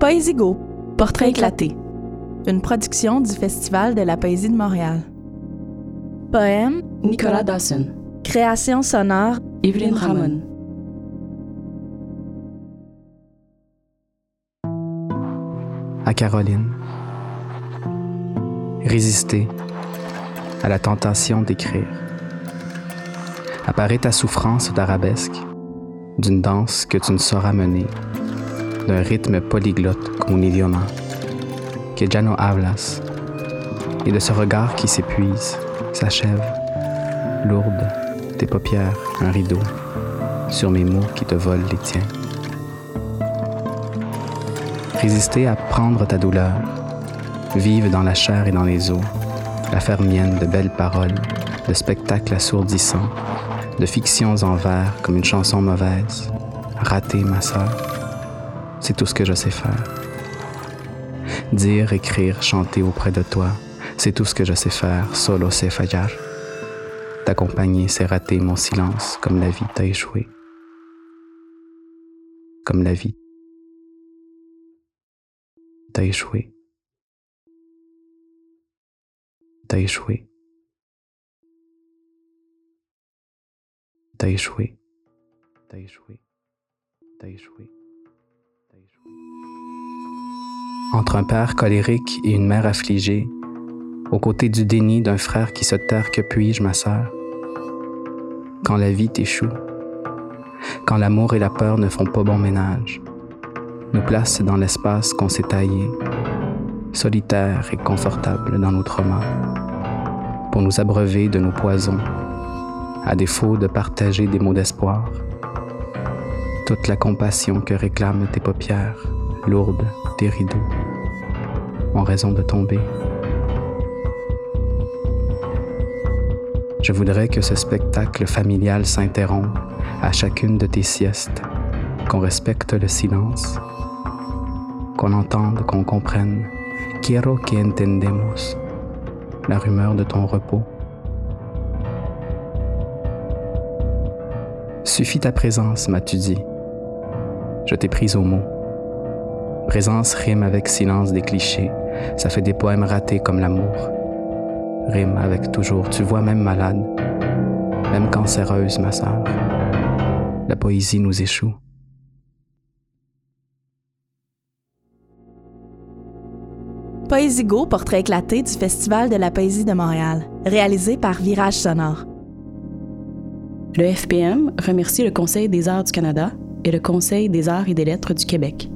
Poésie Go, portrait éclaté. Une production du Festival de la poésie de Montréal. Poème, Nicolas Dawson. création sonore, Evelyne Ramon. à Caroline. Résister à la tentation d'écrire. Apparaît ta souffrance d'arabesque, d'une danse que tu ne sauras mener, d'un rythme polyglotte comme un idioma, que ya no hablas, et de ce regard qui s'épuise, s'achève, lourde, tes paupières, un rideau, sur mes mots qui te volent les tiens. Résister à prendre ta douleur, vivre dans la chair et dans les os, la faire mienne de belles paroles, de spectacles assourdissants, de fictions en vers comme une chanson mauvaise. Rater, ma sœur, c'est tout ce que je sais faire. Dire, écrire, chanter auprès de toi, c'est tout ce que je sais faire, solo sé fallar. T'accompagner, c'est rater mon silence comme la vie t'a échoué. Comme la vie T'as échoué. T'as échoué. T'as échoué. T'as échoué. T'as échoué. Entre un père colérique et une mère affligée, aux côtés du déni d'un frère qui se terre, que puis-je, ma sœur? Quand la vie t'échoue, quand l'amour et la peur ne font pas bon ménage, nous place dans l'espace qu'on s'est taillé, solitaire et confortable dans nos traumas, pour nous abreuver de nos poisons, à défaut de partager des mots d'espoir. Toute la compassion que réclament tes paupières, lourdes tes rideaux, ont raison de tomber. Je voudrais que ce spectacle familial s'interrompe à chacune de tes siestes, qu'on respecte le silence qu'on entende, qu'on comprenne. Quiero que entendemos la rumeur de ton repos. Suffit ta présence, m'as-tu dit. Je t'ai prise au mot. Présence rime avec silence des clichés. Ça fait des poèmes ratés comme l'amour. Rime avec toujours, tu vois, même malade, même cancéreuse, ma sœur. La poésie nous échoue. Poésie Go, portrait éclaté du Festival de la poésie de Montréal, réalisé par Virage Sonore. Le FPM remercie le Conseil des arts du Canada et le Conseil des arts et des lettres du Québec.